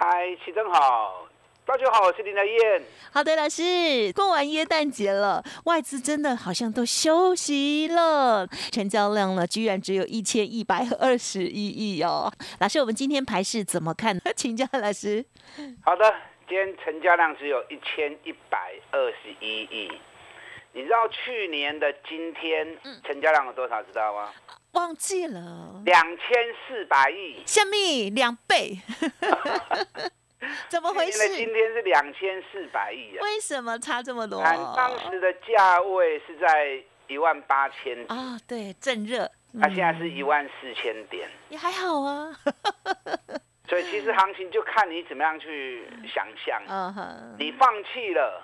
嗨，齐正好，大家好，我是林德燕。好的，老师，过完耶诞节了，外资真的好像都休息了，成交量呢居然只有一千一百二十一亿哦。老师，我们今天排市怎么看？请教老师。好的，今天成交量只有一千一百二十一亿。你知道去年的今天成交量有多少？知道吗？忘记了，两千四百亿，下面两倍，怎么回事？今天是两千四百亿啊？为什么差这么多？当时的价位是在一万八千啊，对，正热，那现在是一万四千点，也还好啊。所以其实行情就看你怎么样去想象，你放弃了，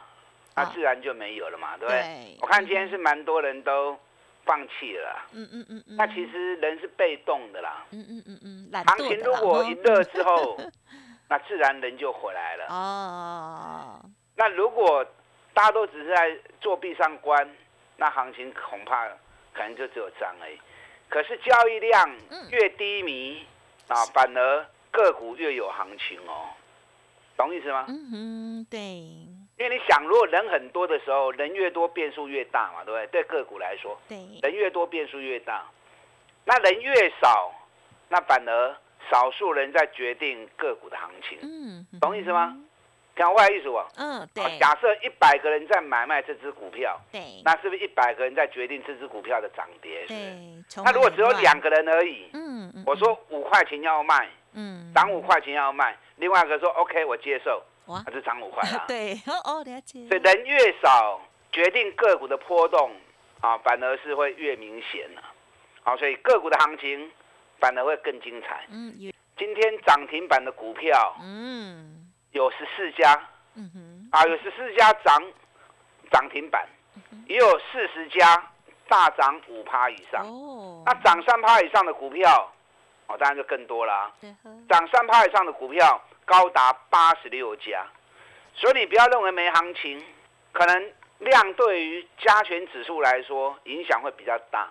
那自然就没有了嘛，对不对？我看今天是蛮多人都。放弃了，嗯嗯嗯嗯，那其实人是被动的啦，嗯嗯嗯嗯，行情如果一热之后，那自然人就回来了。哦，那如果大家都只是在作壁上观，那行情恐怕可能就只有涨而已。可是交易量越低迷啊，反而个股越有行情哦，懂意思吗？嗯哼，对。因为你想，如果人很多的时候，人越多变数越大嘛，对不对？对个股来说，对，人越多变数越大。那人越少，那反而少数人在决定个股的行情。嗯，懂意思吗？讲外意思不？嗯，对。假设一百个人在买卖这只股票，对，那是不是一百个人在决定这只股票的涨跌？对。那如果只有两个人而已，嗯嗯，我说五块钱要卖，嗯，涨五块钱要卖，另外一个说 OK，我接受。还是涨五块啊？对，哦哦，了解。所以人越少，决定个股的波动啊，反而是会越明显了。好，所以个股的行情反而会更精彩。嗯，今天涨停板的股票，嗯，有十四家，嗯哼，啊，有十四家涨涨停板，也有四十家大涨五趴以上。哦，那涨三趴以上的股票，哦，当然就更多了。涨三趴以上的股票。高达八十六家，所以你不要认为没行情，可能量对于加权指数来说影响会比较大，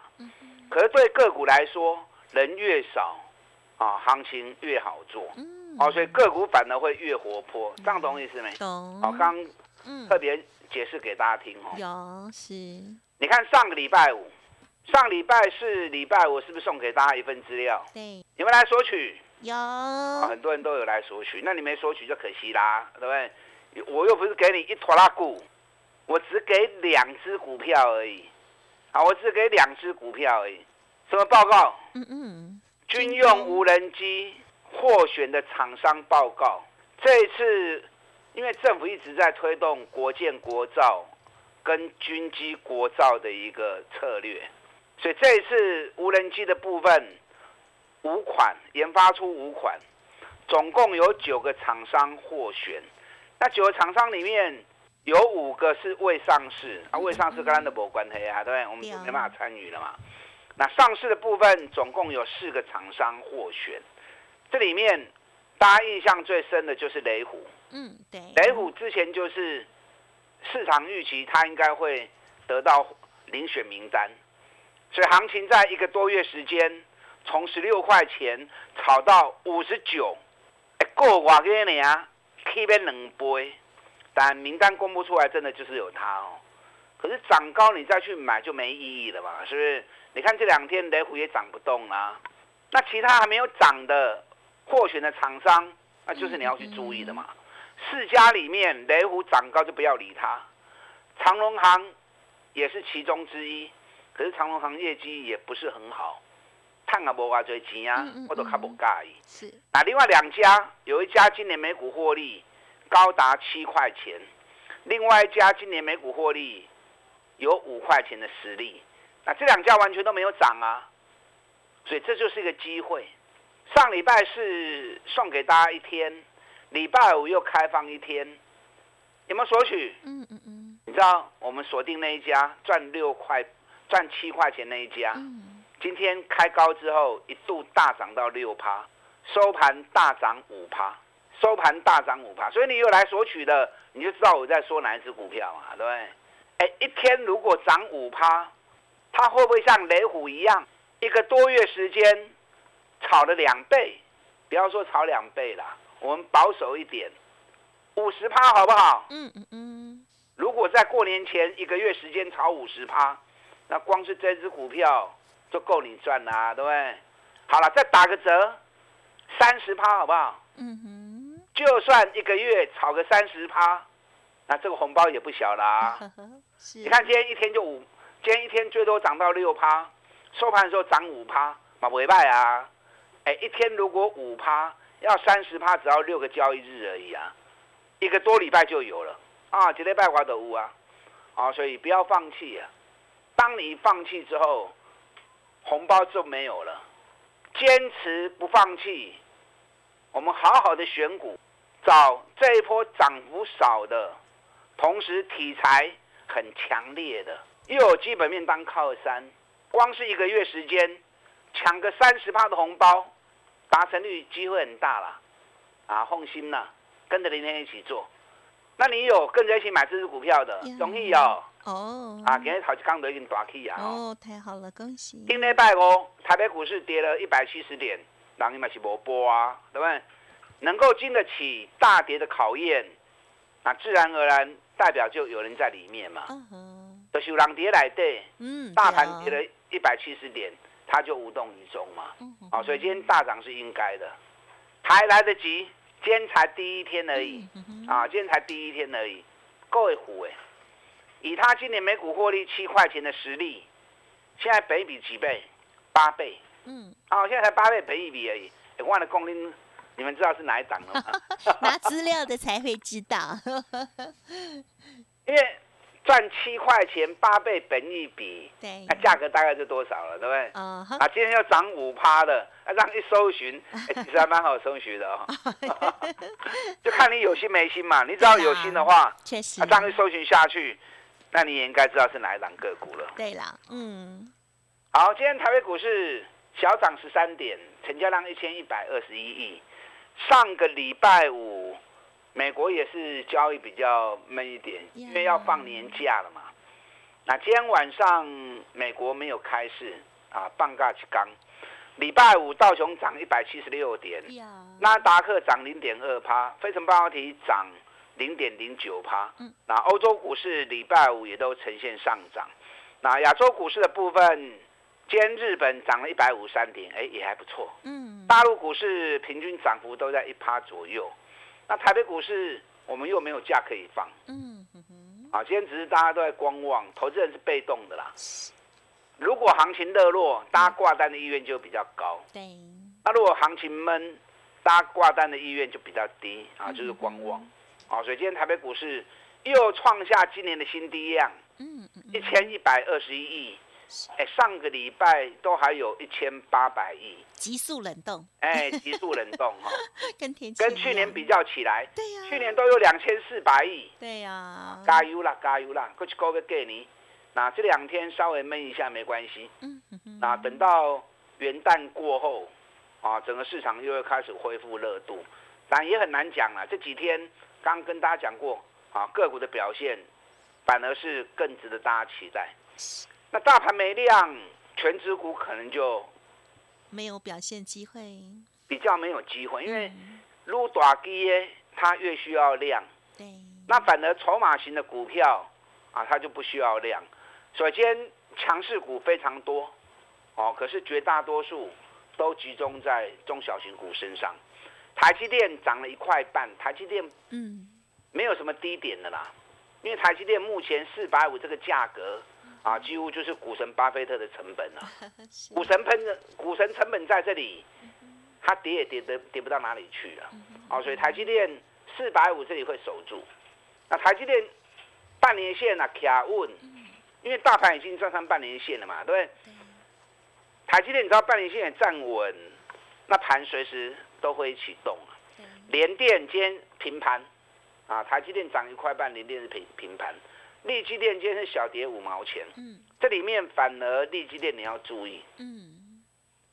可是对个股来说，人越少啊，行情越好做，哦，所以个股反而会越活泼，这样懂意思没？懂。好，刚特别解释给大家听哦。有是。你看上个礼拜五，上礼拜是礼拜五，是不是送给大家一份资料？对。你们来索取。有，很多人都有来索取，那你没索取就可惜啦，对不对？我又不是给你一坨拉股，我只给两只股票而已，啊，我只给两只股票而已。什么报告？嗯嗯，军用无人机获选的厂商报告。这一次，因为政府一直在推动国建国造跟军机国造的一个策略，所以这一次无人机的部分。五款研发出五款，总共有九个厂商获选。那九个厂商里面有五个是未上市啊，未上市跟咱的无关系啊，对不对？我们就没办法参与了嘛。那上市的部分总共有四个厂商获选，这里面大家印象最深的就是雷虎。嗯，对。雷虎之前就是市场预期它应该会得到遴选名单，所以行情在一个多月时间。从十六块钱炒到五十九，哎，过我给你啊，K 边两倍，但名单公布出来，真的就是有它哦。可是涨高你再去买就没意义了嘛，是不是？你看这两天雷虎也涨不动啊，那其他还没有涨的获选的厂商，那就是你要去注意的嘛。四家里面雷虎涨高就不要理它，长隆行也是其中之一，可是长隆行业绩也不是很好。看啊，无话侪钱啊，我都较不介意。是，那另外两家，有一家今年每股获利高达七块钱，另外一家今年每股获利有五块钱的实力。那这两家完全都没有涨啊，所以这就是一个机会。上礼拜是送给大家一天礼拜五又开放一天，有没有索取？嗯嗯嗯，你知道我们锁定那一家赚六块、赚七块钱那一家，嗯，今天开高之后一度大涨到六趴，收盘大涨五趴，收盘大涨五趴，所以你有来索取的，你就知道我在说哪一只股票嘛，对不对？哎，一天如果涨五趴，它会不会像雷虎一样，一个多月时间炒了两倍？不要说炒两倍啦，我们保守一点，五十趴好不好？嗯嗯嗯，如果在过年前一个月时间炒五十趴，那光是这只股票就够你赚啦、对不对？好了，再打个折，三十趴好不好？嗯哼，就算一个月炒个三十趴，那这个红包也不小啦、你看今天一天就五，今天一天最多涨到六趴，收盘的时候涨五趴，嘛尾拜啊！哎，一天如果五趴，要三十趴，只要六个交易日而已啊，一个多礼拜就有了啊，一礼拜花的屋啊，啊，所以不要放弃啊！当你放弃之后，红包就没有了。坚持不放弃，我们好好的选股，找这一波涨幅少的，同时题材很强烈的，又有基本面当靠山，光是一个月时间，抢个三十趴的红包，达成率机会很大啦。啊，放心啦，跟着林天一起做。那你有跟着一起买这只股票的，容易哦。哦，啊，今日头一刚都已经大起啊！哦，哦，太好了，恭喜，顶礼拜五台北股市跌了一百七十点，人伊嘛是无波啊，对不对？能够经得起大跌的考验，那自然而然代表就有人在里面嘛。嗯哼，就是有人跌来对，嗯，大盘跌了一百七十点，它就无动于衷嘛。嗯哼啊，所以今天大涨是应该的，还来得及，今天才第一天而已嗯哼啊，今天才第一天而已，够会虎哎！以他今年每股获利七块钱的实力，现在北比几倍？八倍嗯，哦，现在才八倍北一比而已。哎忘了供您，你们知道是哪一档了吗？拿资料的才会知道，因为赚七块钱八倍本一比，对那，价格大概是多少了，对不对？啊，今天又涨五趴的，啊，让一搜寻，哎其实还蛮好搜寻的哦。就看你有心没心嘛。你只要有心的话，确实啊，，这样一搜寻下去，那你也应该知道是哪一档个股了。对啦，嗯，好，今天台北股市小涨十三点，成交量一千一百二十一亿。上个礼拜五，美国也是交易比较闷一点，因为要放年假了嘛。那今天晚上美国没有开市啊，半价起刚。礼拜五道琼涨一百七十六点，呀，纳达克涨零点二趴，非成半导体涨零点零九趴。嗯，那欧洲股市礼拜五也都呈现上涨。那亚洲股市的部分，今天日本涨了一百五十三点，哎，也还不错。嗯，大陆股市平均涨幅都在一趴左右。那台北股市我们又没有假可以放嗯啊，今天只是大家都在观望，投资人是被动的啦。如果行情热络，大家挂单的意愿就比较高。对，那如果行情闷，大家挂单的意愿就比较低啊，就是观望。啊，所以今天台北股市又创下今年的新低量，嗯嗯一千一百二十一亿。哎，上个礼拜都还有一千八百亿，急速冷冻，哎，急速冷冻哈，跟天跟去年比，较起来，对呀，去年都有两千四百亿，对呀，加油啦，加油啦，过去高个给你。那这两天稍微闷一下没关系，嗯哼哼，那等到元旦过后，啊，整个市场又会开始恢复热度，但也很难讲了。这几天刚跟大家讲过，啊，个股的表现反而是更值得大家期待。那大盘没量，全指股可能就没有表现机会，比较没有机会，因为嗯撸短基耶，它越需要量，对，那反而筹码型的股票啊，它就不需要量。首先，强势股非常多，哦，可是绝大多数都集中在中小型股身上。台积电涨了一块半，台积电嗯，没有什么低点的啦，因为台积电目前四百五这个价格啊，几乎就是股神巴菲特的成本了。是。股神喷的股神成本在这里，它跌也跌得跌不到哪里去了。啊，所以台积电四百五这里会守住。那台积电半年线啊卡稳，因为大盘已经站上半年线了嘛，对不对？台积电你知道半年线也站稳，那盘随时都会启动啊。联电今天平盘，啊，台积电涨一块半，联电是平平盘，利基电今天是小跌五毛钱，嗯。这里面反而利基电你要注意，嗯，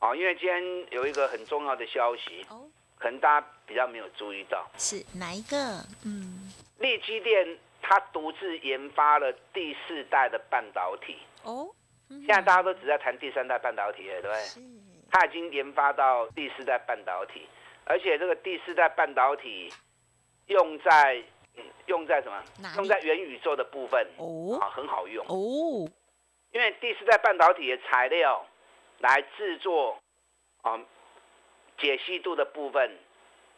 啊，因为今天有一个很重要的消息，哦，可能大家比较没有注意到，是哪一个？嗯，利基电它独自研发了第四代的半导体，哦，现现在大家都只在谈第三代半导体了，对不对？它已经研发到第四代半导体，而且这个第四代半导体用在、嗯用在什么用在元宇宙的部分哦啊，很好用。哦，因为第四代半导体的材料来制作啊解析度的部分，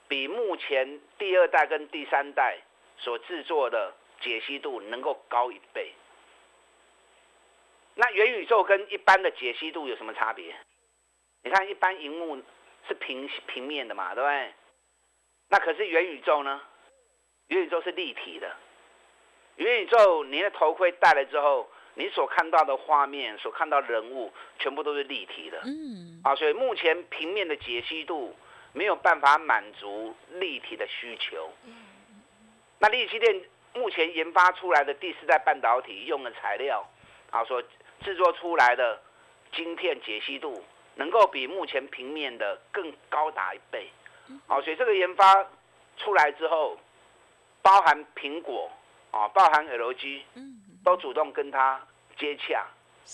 比目前第二代跟第三代所制作的解析度能够高一倍。那元宇宙跟一般的解析度有什么差别？你看，一般荧幕是平平面的嘛，对不对？那可是元宇宙呢？元宇宙是立体的。元宇宙，你的头盔戴了之后，你所看到的画面、所看到的人物，全部都是立体的。嗯，啊，所以目前平面的解析度没有办法满足立体的需求。那立基电目前研发出来的第四代半导体用的材料，啊，所制作出来的晶片解析度，能够比目前平面的更高达一倍。啊，所以这个研发出来之后，包含苹果啊，包含 LG 嗯，都主动跟他接洽。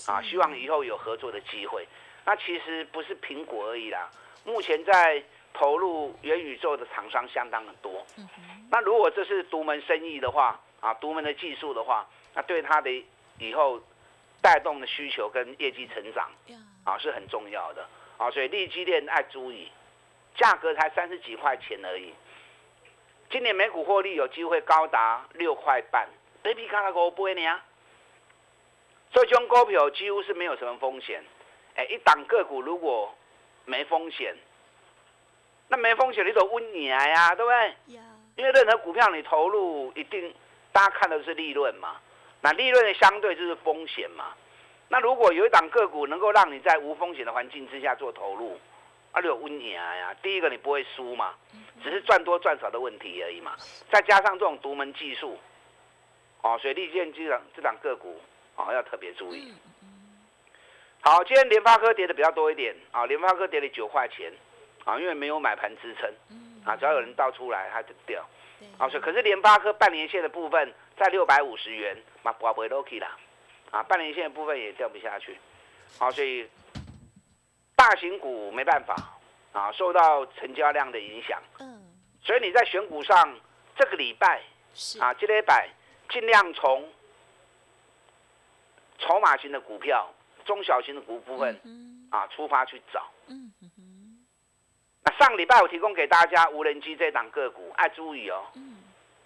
啊，希望以后有合作的机会。那其实不是苹果而已啦，目前在投入元宇宙的厂商相当的多。那如果这是独门生意的话，啊，独门的技术的话，那对它的以后带动的需求跟业绩成长呀，啊是很重要的啊。所以利基链爱注意，价格才三十几块钱而已。今年每股获利有机会高达六块半，比比看那个不会呢？这种股票几乎是没有什么风险。哎，一档个股如果没风险，那没风险你走温你来呀，对不对？呀，因为任何股票你投入一定，大家看的是利润嘛，那利润的相对就是风险嘛。那如果有一档个股能够让你在无风险的环境之下做投入，啊，就有温你来呀。第一个你不会输嘛，只是赚多赚少的问题而已嘛。再加上这种独门技术，哦，所以利剑这档这档个股哦要特别注意。嗯好，今天联发科跌的比较多一点啊，联发科跌了九块钱啊，因为没有买盘支撑嗯，啊，只要有人倒出来它就掉对，啊，所以可是联发科半年线的部分在六百五十元，嘛不会 low 啦，啊，半年线的部分也掉不下去，好，所以大型股没办法啊，受到成交量的影响，嗯，所以你在选股上这个礼拜是啊，这礼拜尽量从筹码型的股票、中小型的股部分。嗯啊出发去找。嗯嗯哼那上礼拜我提供给大家无人机这档个股，爱注意哦，嗯，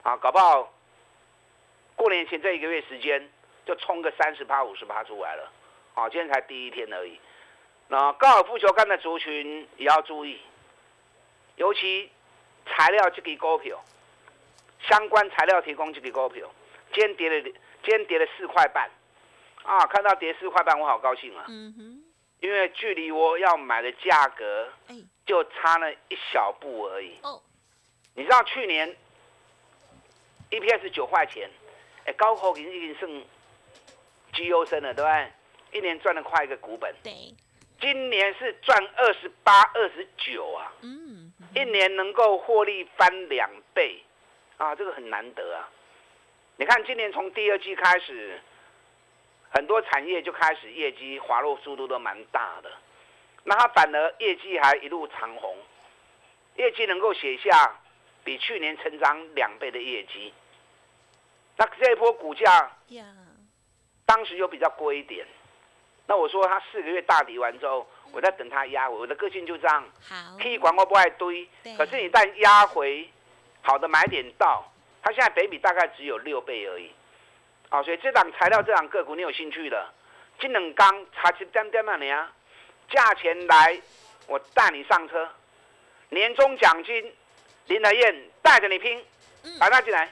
啊，搞不好过年前这一个月时间就冲个三十趴、五十趴出来了，啊，今天才第一天而已。那高尔夫球杆的族群也要注意，尤其材料这个股票，相关材料提供这个股票，今天跌了，今天跌了四块半，啊，看到跌四块半，我好高兴啊，嗯哼，因为距离我要买的价格哎，就差了一小步而已。哦，你知道去年 EPS 九块钱，哎，高口已经已经剩绩优生了，对不对？一年赚了快一个股本，对，今年是赚二十八、二十九啊，嗯，一年能够获利翻两倍，啊，这个很难得啊。你看今年从第二季开始，很多产业就开始业绩滑落速度都蛮大的，那它反而业绩还一路长红，业绩能够写下比去年成长两倍的业绩。那这一波股价呀，当时又比较贵一点，那我说他四个月大底完之后，我在等他压回，我的个性就这样。好，K 管我不爱堆，可是你一旦压回好的买点到，他现在北比大概只有六倍而已，啊，所以这档材料这档个股你有兴趣的，金冷钢差七点点啊你啊，价钱来，我带你上车，年终奖金林德燕带着你拼，打他进来。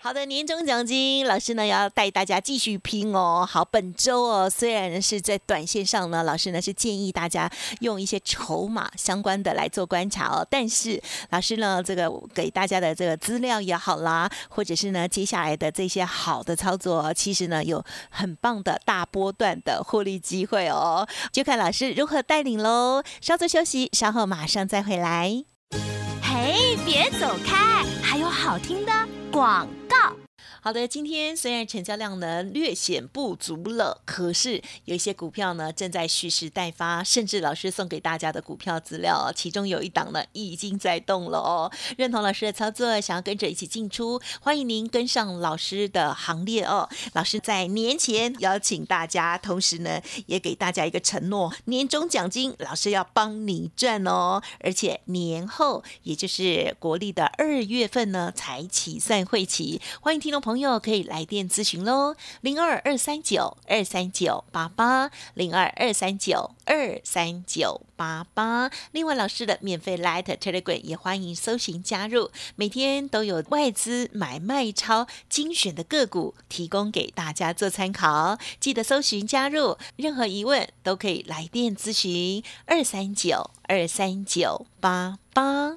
好的，年终奖金，老师呢要带大家继续拼哦。好，本周哦，虽然是在短线上呢，老师呢是建议大家用一些筹码相关的来做观察哦。但是老师呢，这个给大家的这个资料也好啦，或者是呢接下来的这些好的操作，其实呢有很棒的大波段的获利机会哦。就看老师如何带领喽。稍作休息，稍后马上再回来。哎，别走开，还有好听的广告。好的，今天虽然成交量呢略显不足了，可是有一些股票呢正在蓄势待发，甚至老师送给大家的股票资料，其中有一档呢已经在动了哦。认同老师的操作，想要跟着一起进出，欢迎您跟上老师的行列哦。老师在年前邀请大家，同时呢也给大家一个承诺，年终奖金老师要帮你赚哦，而且年后也就是国历的二月份呢才起算会期，欢迎听众朋友。朋友可以来电咨询喽，零二二三九二三九八八，零二二三九二三九八八。另外，老师的免费 Light Telegram 也欢迎搜寻加入，每天都有外资买卖超精选的个股提供给大家做参考，记得搜寻加入。任何疑问都可以来电咨询，二三九二三九八八。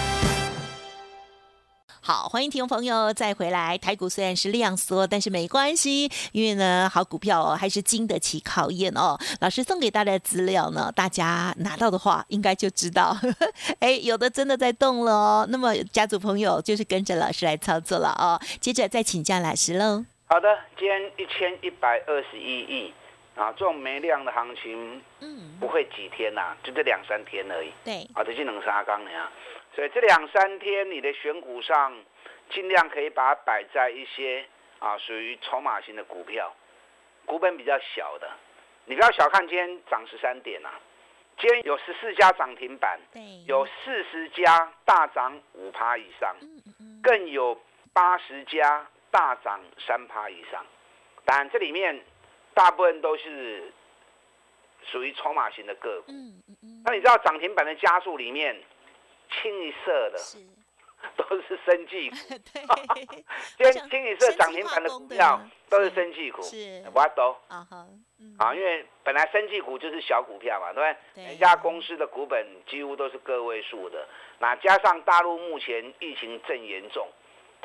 好，欢迎听众朋友再回来。台股虽然是量缩，但是没关系，因为呢，好股票哦，还是经得起考验哦。老师送给大家的资料呢，大家拿到的话，应该就知道，哎，有的真的在动了哦。那么家族朋友就是跟着老师来操作了哦。接着再请教老师喽。好的，今天一千一百二十一亿啊，这种没量的行情，嗯，不会几天呐，就这两三天而已。对，啊，这是能杀钢的呀。所以这两三天你的选股上，尽量可以把它摆在一些啊属于筹码型的股票，股本比较小的。你不要小看今天涨十三点啊，今天有十四家涨停板，有四十家大涨五趴以上，更有八十家大涨三趴以上。当然这里面大部分都是属于筹码型的个股。那你知道涨停板的加速里面？清一色的，都是生技股。今天清一色涨停板的股票都是生技股，是，我都啊哈，啊，因为本来生技股就是小股票嘛，对不对？每家公司的股本几乎都是个位数的，那加上大陆目前疫情正严重，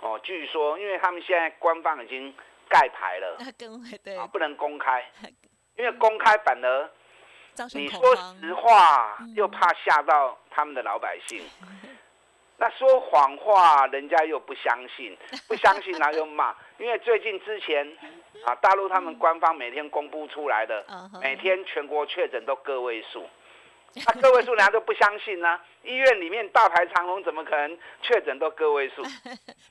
哦，据说因为他们现在官方已经盖牌了，啊，不能公开，因为公开反而。你说实话，又怕吓到他们的老百姓；那说谎话，人家又不相信，不相信然后又骂。因为最近之前啊，大陆他们官方每天公布出来的，每天全国确诊都个位数，那个位数人家都不相信呢。医院里面大排长龙，怎么可能确诊都个位数？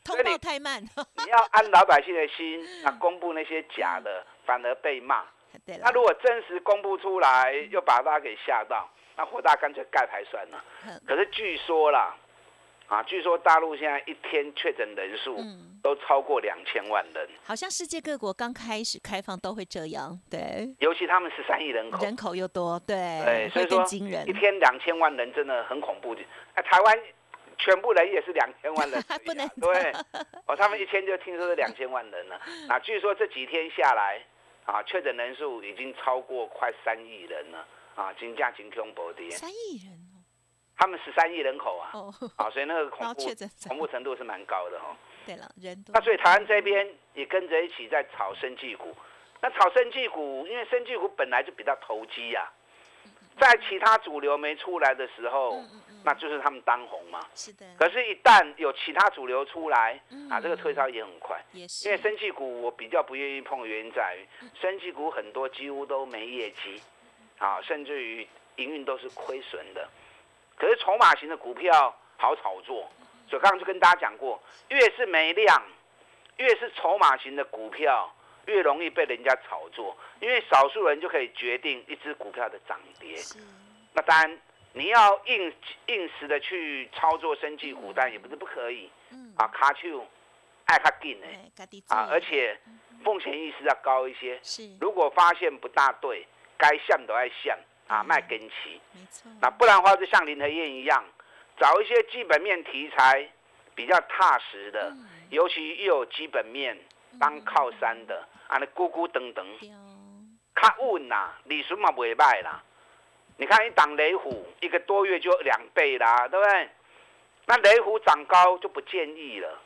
通报太慢。你要安老百姓的心，那，公布那些假的，反而被骂。那如果真实公布出来，又把大家给吓到，那火大干脆盖牌算了。可是据说啦，啊，据说大陆现在一天确诊人数都超过两千万人。好像世界各国刚开始开放都会这样，对。尤其他们十三亿人口，人口又多，对，对，所以说惊人。一天两千万人真的很恐怖。哎，台湾全部人也是两千万人，不能对。哦，他们一天就听说是两千万人了。啊，据说这几天下来。啊，确诊人数已经超过快三亿人了啊！金价金恐怖的，三亿人哦，他们十三亿人口啊，啊，所以那个恐怖 恐怖程度是蛮高的哦。对了，人多。那所以台湾这边也跟着一起在炒生技股。那炒生技股，因为生技股本来就比较投机呀，在其他主流没出来的时候。那就是他们当红嘛，是的。可是，一旦有其他主流出来，啊，这个推烧也很快。也是。因为生气股我比较不愿意碰的原因在于，生气股很多几乎都没业绩，啊，甚至于营运都是亏损的。可是筹码型的股票好炒作，所以刚刚就跟大家讲过，越是没量，越是筹码型的股票，越容易被人家炒作，因为少数人就可以决定一只股票的涨跌。那当然，你要硬硬实的去操作生技股，但也不是不可以。嗯。啊，卡丘爱卡紧的。啊，而且风险意识要高一些。是，如果发现不大对，该向都爱向啊，卖跟齐。没错。那不然的话，就像林和燕一样，找一些基本面题材比较踏实的，尤其又有基本面当靠山的，啊，那咕咕等等，卡稳呐，利润嘛不会卖啦。你看一档雷虎，一个多月就两倍啦，对不对？那雷虎涨高就不建议了。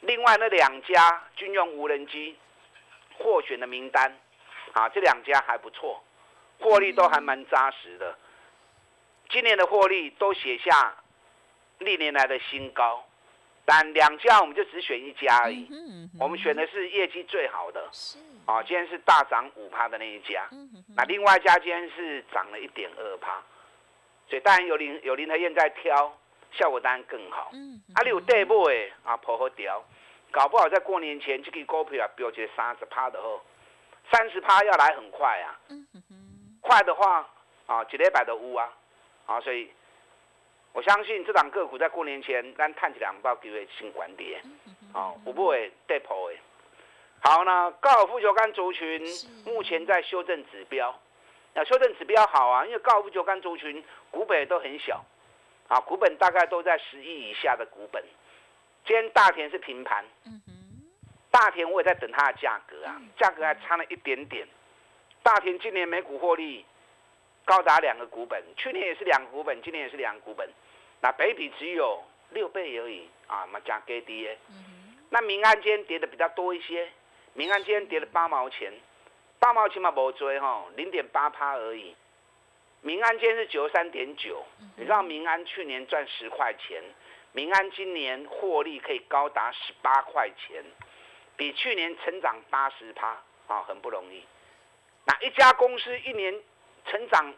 另外那两家军用无人机获选的名单，啊，这两家还不错，获利都还蛮扎实的。今年的获利都写下历年来的新高，但两家我们就只选一家而已。我们选的是业绩最好的。啊，今天是大涨五趴的那一家。那另外一家今天是涨了一点二趴，所以当然有林有林和燕在挑。效果当然更好。嗯，啊，你有底部诶，啊，破好掉，搞不好在过年前这个股票飙起三十趴的后，三十趴要来很快啊。嗯快的话啊，几礼拜的乌啊，啊，所以我相信这档个股在过年前，咱探起两包机会新管跌。哦，会不会跌破诶？好，那高尔夫球杆族群目前在修正指标，那修正指标好啊，因为高尔夫球杆族群股本都很小。啊，股本大概都在十亿以下的股本。今天大田是平盘，大田我也在等它的价格啊，价格还差了一点点。大田今年每股获利高达两个股本，去年也是两个股本，今年也是两个股本，那北比只有六倍而已啊，嘛加给跌。那民安今天跌的比较多一些，民安今天跌了八毛钱，八毛钱嘛无追哈，零点八趴而已。民安今天是九十三点九，你知道民安去年赚十块钱，民安今年获利可以高达十八块钱，比去年成长八十趴啊，很不容易。那一家公司一年成长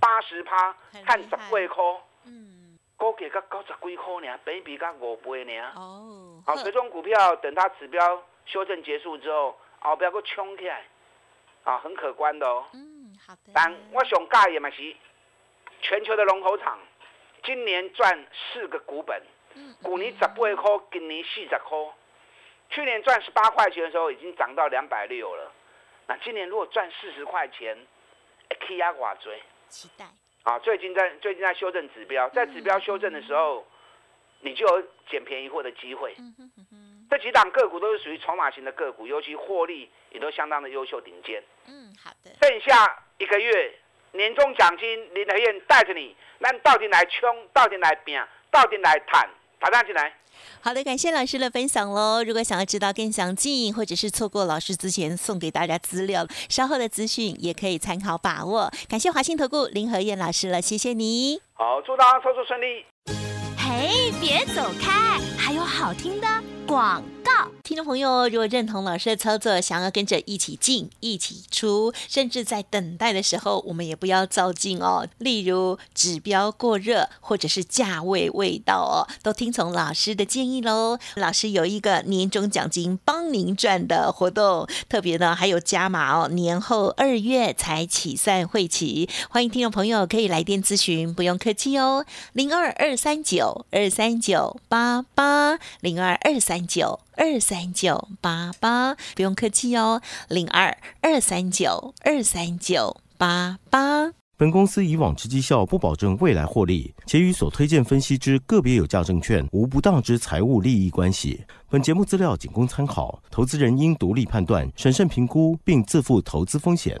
八十趴，看十几块，嗯，高给个九十几块呢，比比个五倍呢。哦，好，这种股票等它指标修正结束之后，后边个冲起来，啊，很可观的哦。嗯，好的。但我想介意嘛是，全球的龙头厂，今年赚四个股本，去年十八块，今年四十块，去年赚十八块钱的时候已经涨到两百六了，那今年如果赚四十块钱，压寡追，期待。啊，最近在最近在修正指标，在指标修正的时候，你就有捡便宜货的机会。这几档个股都是属于筹码型的个股，尤其获利也都相当的优秀顶尖。嗯，好的。剩下。一个月年终奖金，林德燕带着你，那到底来冲，到底来拼，到底来谈，打上进来。好的，感谢老师的分享喽。如果想要知道更详尽，或者是错过老师之前送给大家资料，稍后的资讯也可以参考把握。感谢华信投顾林和燕老师了，谢谢你。好，祝大家操作顺利。嘿，别走开，还有好听的广。告听众朋友，如果认同老师的操作，想要跟着一起进、一起出，甚至在等待的时候，我们也不要照进哦。例如指标过热，或者是价位未到哦，都听从老师的建议喽。老师有一个年终奖金帮您赚的活动，特别呢还有加码哦。年后二月才起算会期，欢迎听众朋友可以来电咨询，不用客气哦。零二二三九二三九八八零二二三九。二三九八八，不用客气哦，零二二三九二三九八八。本公司以往之绩效不保证未来获利，且与所推荐分析之个别有价证券无不当之财务利益关系。本节目资料仅供参考，投资人应独立判断、审慎评估，并自负投资风险。